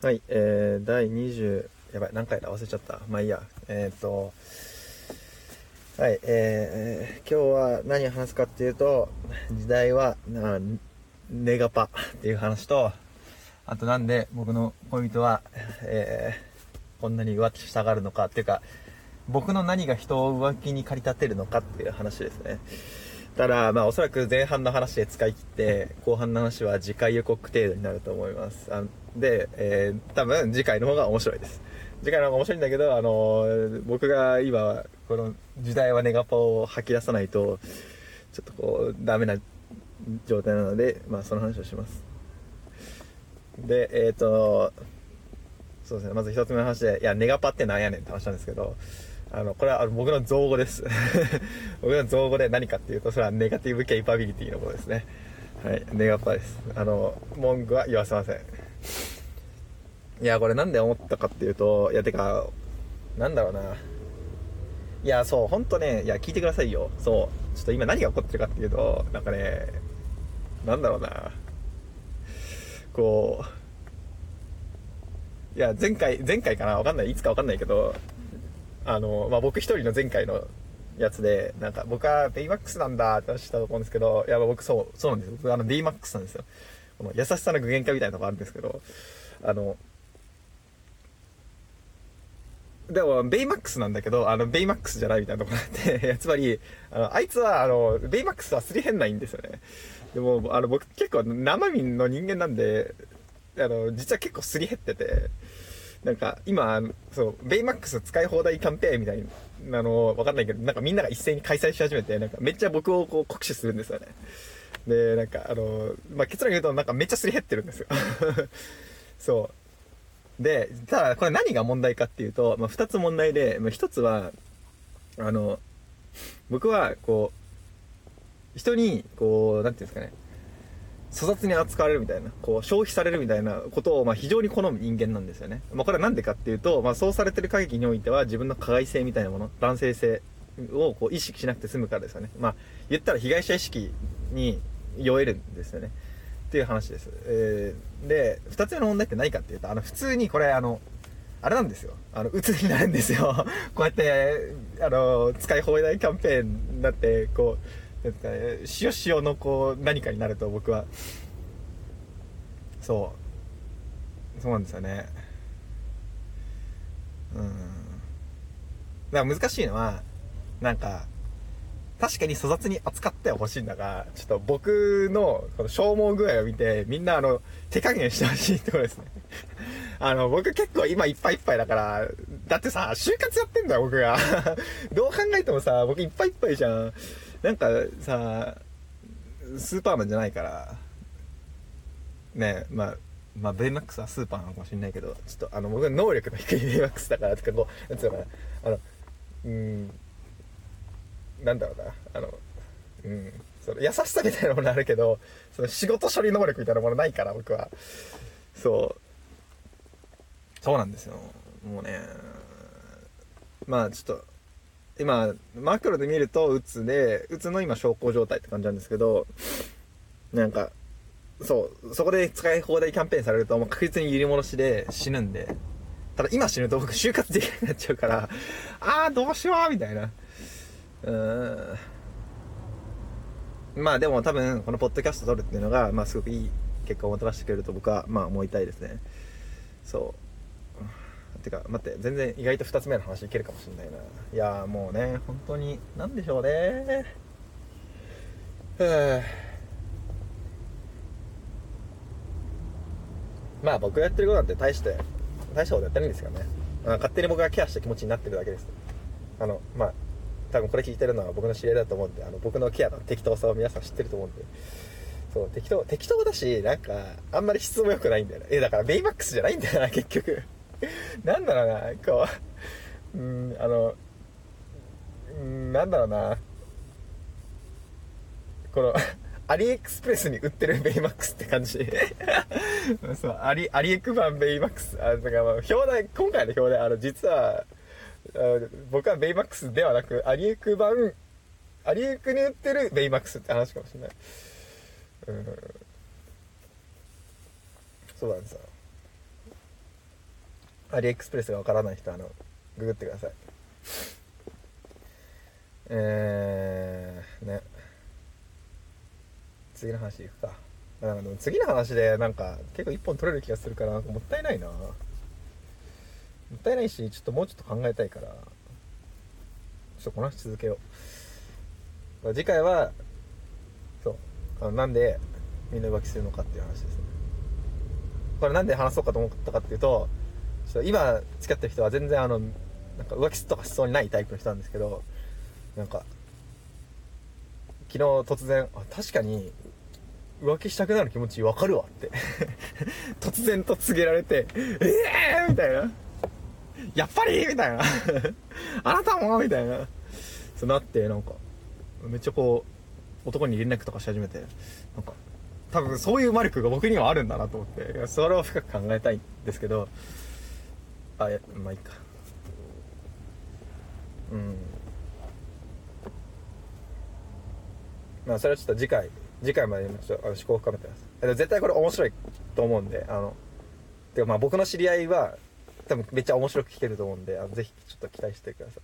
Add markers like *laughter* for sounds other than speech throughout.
はい、えー、第20、やばい、何回だ？忘れちゃった。まあいいや。えー、っと、はい、えー、今日は何を話すかっていうと、時代は、なネガパっていう話と、あとなんで僕の恋人は、えー、こんなに浮気したがるのかっていうか、僕の何が人を浮気に駆り立てるのかっていう話ですね。ただ、まあおそらく前半の話で使い切って、後半の話は次回予告程度になると思います。あで、えー、多分次回の方が面白いです。次回の方が面白いんだけど、あのー僕が今、この時代はネガパを吐き出さないと、ちょっとこう、ダメな状態なので、まあその話をします。で、えっ、と、そうですね、まず一つ目の話で、いや、ネガパってなんやねんって話なんですけど、あの、これは僕の造語です。*laughs* 僕の造語で何かっていうと、それはネガティブケイパビリティのことですね。はい、ネガパです。あの、文句は言わせません。いや、これなんで思ったかっていうと、いや、てか、なんだろうな。いや、そう、ほんとね、いや、聞いてくださいよ。そう。ちょっと今何が起こってるかっていうと、なんかね、なんだろうな。こう、いや、前回、前回かなわかんない。いつかわかんないけど、あの、まあ、僕一人の前回のやつで、なんか僕はベイマックスなんだって話したと思うんですけど、いや、僕そう、そうなんですよ。僕あの D マックスなんですよ。この優しさの具現化みたいなとこあるんですけど、あの、でも、ベイマックスなんだけど、あの、ベイマックスじゃないみたいなところがあって、*laughs* つまり、あの、あいつは、あの、ベイマックスはすり減んないんですよね。でも、あの、僕結構生身の人間なんで、あの、実は結構すり減ってて、なんか、今、そう、ベイマックス使い放題キャンペーンみたいなのわかんないけど、なんかみんなが一斉に開催し始めて、なんかめっちゃ僕をこう酷使するんですよね。で、なんか、あの、まあ、結論言うと、なんかめっちゃすり減ってるんですよ。*laughs* そう。で、ただ、これ何が問題かっていうと、まあ、二つ問題で、まあ、一つは、あの、僕は、こう、人に、こう、なんていうんですかね、粗雑に扱われるみたいな、こう、消費されるみたいなことを、まあ、非常に好む人間なんですよね。まあ、これはなんでかっていうと、まあ、そうされてる限りにおいては、自分の加害性みたいなもの、男性性を、こう、意識しなくて済むからですよね。まあ、言ったら被害者意識に酔えるんですよね。っていう話です。えー、で、二つ目の問題って何かっていうと、あの、普通にこれ、あの、あれなんですよ。あの、鬱になるんですよ。*laughs* こうやって、あの、使い放題キャンペーンになって、こう、なんですかね、塩塩のこう、何かになると僕は、そう。そうなんですよね。うん。だから難しいのは、なんか、確かに粗雑に扱ってはほしいんだが、ちょっと僕のこの消耗具合を見て、みんなあの、手加減してほしいってことですね。*laughs* あの、僕結構今いっぱいいっぱいだから、だってさ、就活やってんだよ、僕が。*laughs* どう考えてもさ、僕いっぱいいっぱいじゃん。なんかさ、スーパーマンじゃないから、ねまあ、まあ、ベイマックスはスーパーなのかもしれないけど、ちょっとあの、僕は能力の低いベイマックスだから、とかこう、なんつうのかな、あの、うーん、なんだろうな、あの、うん、その優しさみたいなものあるけど、その仕事処理能力みたいなものないから、僕は。そう。そうなんですよ。もうね、まあちょっと、今、マクロで見ると、うつで、うつの今、小康状態って感じなんですけど、なんか、そう、そこで使い放題キャンペーンされると、もう確実に揺り戻しで死ぬんで、ただ今死ぬと僕就活できなくなっちゃうから、あーどうしようみたいな。うーん。まあでも多分、このポッドキャスト撮るっていうのが、まあすごくいい結果をもたらしてくれると僕は、まあ思いたいですね。そう。てか、待って、全然意外と二つ目の話いけるかもしれないな。いやーもうね、本当に、なんでしょうね。ふぅ。まあ僕がやってることなんて大して、大したことやってないんですよね。勝手に僕がケアした気持ちになってるだけです。あの、まあ、多分これ聞いてるのは僕の知り合いだと思うんで、あの、僕のケアの適当さを皆さん知ってると思うんで。そう、適当、適当だし、なんか、あんまり質も良くないんだよね。え、だからベイマックスじゃないんだよな、*laughs* 結局。なんだろうな、こう、うん、あの、うん、なんだろうな。この、*laughs* アリエクスプレスに売ってるベイマックスって感じ。*laughs* そう、アリ、アリエク版ベイマックス。あ、だからまあ、表題、今回の表題、あの、実は、僕はベイマックスではなく、アリエク版、アリエクに売ってるベイマックスって話かもしれない。うん。そうなんですよ。アリエクスプレスがわからない人あのググってくださいえー、ね次の話いくかなんかでも次の話でなんか結構一本取れる気がするからもったいないなもったいないしちょっともうちょっと考えたいからちょっとこの話続けよう。次回はそうあのなんでみんな浮気するのかっていう話ですね。これなんで話そうかと思ったかっていうとちょっと今付き合ってる人は全然あのなんか浮気とかしそうにないタイプの人なんですけどなんか昨日突然あ確かに浮気したくなる気持ちわかるわって。*laughs* 突然と告げられてええー、みたいな。やっぱり？みたいな。*laughs* あなたも？みたいな。そうなってなんか。めっちゃこう男に連絡とかし始めて。なんか多分そういう魔力が僕にはあるんだなと思って。それを深く考えたいんですけど。あやまあいいか。うん。まあそれはちょっと次回次回までちょっと思考を深めてます。絶対これ面白いと思うんであのてかまあ僕の知り合いは多分めっちゃ面白く聞けると思うんであのぜひちょっと期待してくださ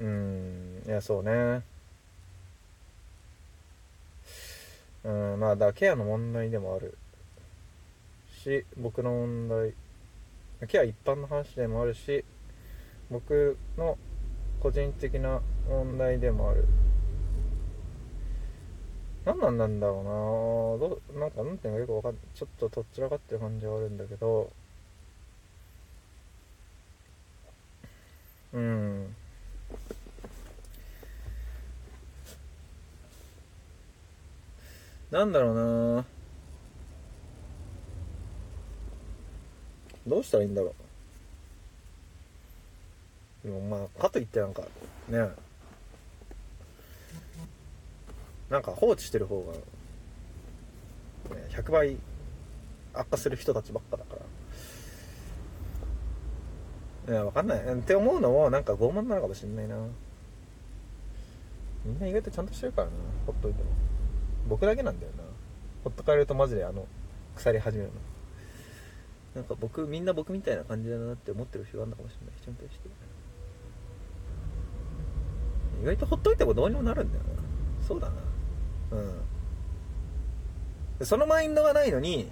い。うんいやそうね。うんまあだケアの問題でもあるし僕の問題ケア一般の話でもあるし僕の個人的な問題でもある。何なんなんだろうなどなんかなんていうのかよくわかんない。ちょっととっちらかってる感じはあるんだけどうん。なんだろうな。どうしたらいいんだろう。でもまあかといってなんかね。なんか放置してる方が、ね、100倍悪化する人たちばっかだから。いやわかんない。って思うのもなんか傲慢なのかもしんないな。みんな意外とちゃんとしてるからな。ほっといても。僕だけなんだよな。ほっとかれるとマジであの腐り始めるの。なんか僕みんな僕みたいな感じだなって思ってる人があるのかもしれない。人に対して。意外とほっといてもどうにもなるんだよな。そうだな。うん。そのマインドがないのに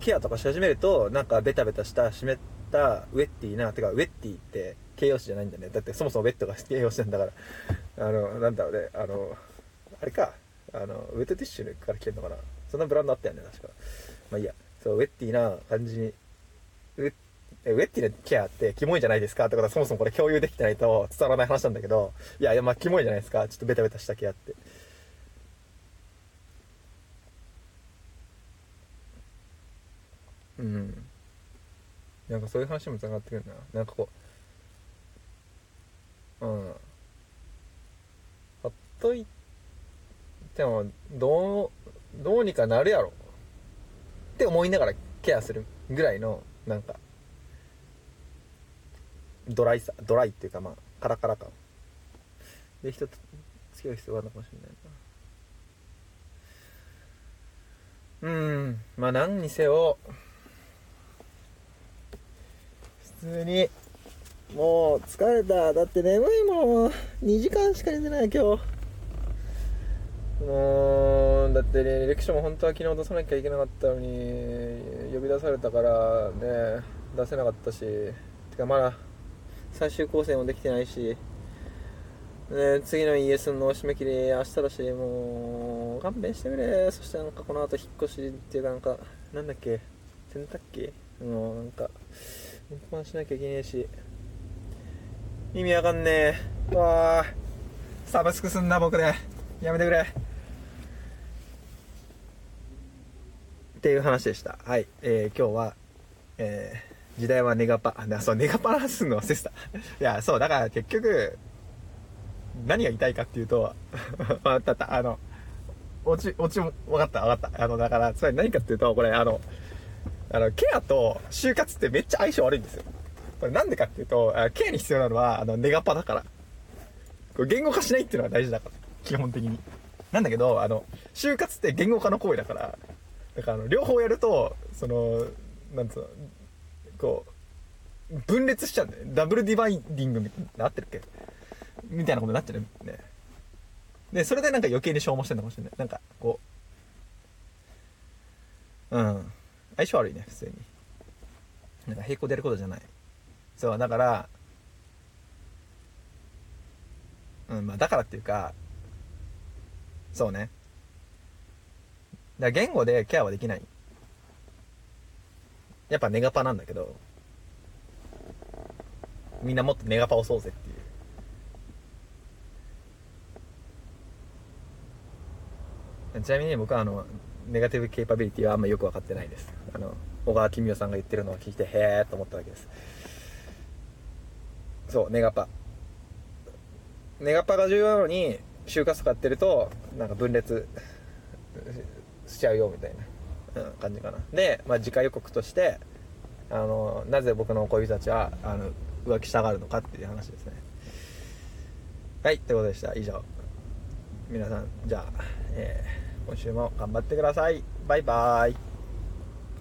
ケアとかし始めるとなんかベタベタした湿ったたウェッティなてかウェッティって形容詞じゃないんだね。だってそもそもウェットが形容詞なんだから。あのなんだろうね。あのあれか。あのウェットティッシュから来てんのかな。そんなブランドあったよね確か。まあいいや。そうウェッティな感じに。ウェウェッティなケアってキモいじゃないですかってことはそもそもこれ共有できてないと伝わらない話なんだけど。いやいやまあキモいじゃないですか。ちょっとベタベタしたケアってうんなんかそういう話もつながってくるな。なんかこううん。ほっといてもどうどうにかなるやろ。って思いながらケアするぐらいのなんかドライさドライっていうかまあカラカラ感。で人と付き合う必要があるのかもしれないな。うん。まあ何にせよ普通に。もう疲れた。だって眠いもん。2時間しか寝てない今日。もうだってねレクションも本当は昨日出さなきゃいけなかったのに呼び出されたからね出せなかったし。てかまだ最終構成もできてないし。ね、次の ES の締め切り明日だしもう勘弁してくれ。そしてなんかこの後引っ越しっていうかなんかなんだっけ？洗濯機？もうなんか運搬しなきゃいけねえし。意味わかんねえ。わあサブスクすんな僕で。やめてくれ。っていう話でした。はい、えー、今日はえー、時代はネガパ。あそうネガパラすんの忘れてたいやそうだから結局何が言いたいかっていうと *laughs* 分かった。あの落ち落ちも分かった分かった。あのだからつまり何かっていうとこれあのあの、ケアと就活ってめっちゃ相性悪いんですよ。これなんでかっていうと、ケアに必要なのは、あの、ネガパだから。これ言語化しないっていうのが大事だから。基本的に。なんだけど、あの、就活って言語化の行為だから、だからあの、両方やると、その、なんつうの、こう、分裂しちゃうんだよ。ダブルディバイディングみたいな、合ってるっけ？みたいなことになっちゃうね。で、それでなんか余計に消耗してるのかもしれない。なんか、こう、うん。相性悪いね、普通に。なんか平行でやることじゃない。そう、だから、うん、まあだからっていうか、そうね。だ言語でケアはできない。やっぱネガパなんだけど、みんなもっとネガパ押そうぜっていう。ちなみに僕はあの、ネガティブケイパビリティはあんまよく分かってないです。あの、小川公代さんが言ってるのを聞いて、へーと思ったわけです。そう、ネガパ。ネガパが重要なのに、就活使ってると、なんか分裂しちゃうよみたいな、うん、感じかな。で、まあ、次回予告として、あの、なぜ僕の恋人たちは、あの、浮気したがるのかっていう話ですね。はい、ということでした。以上。皆さん、じゃあ、えー、今週も頑張ってください。バイバーイ。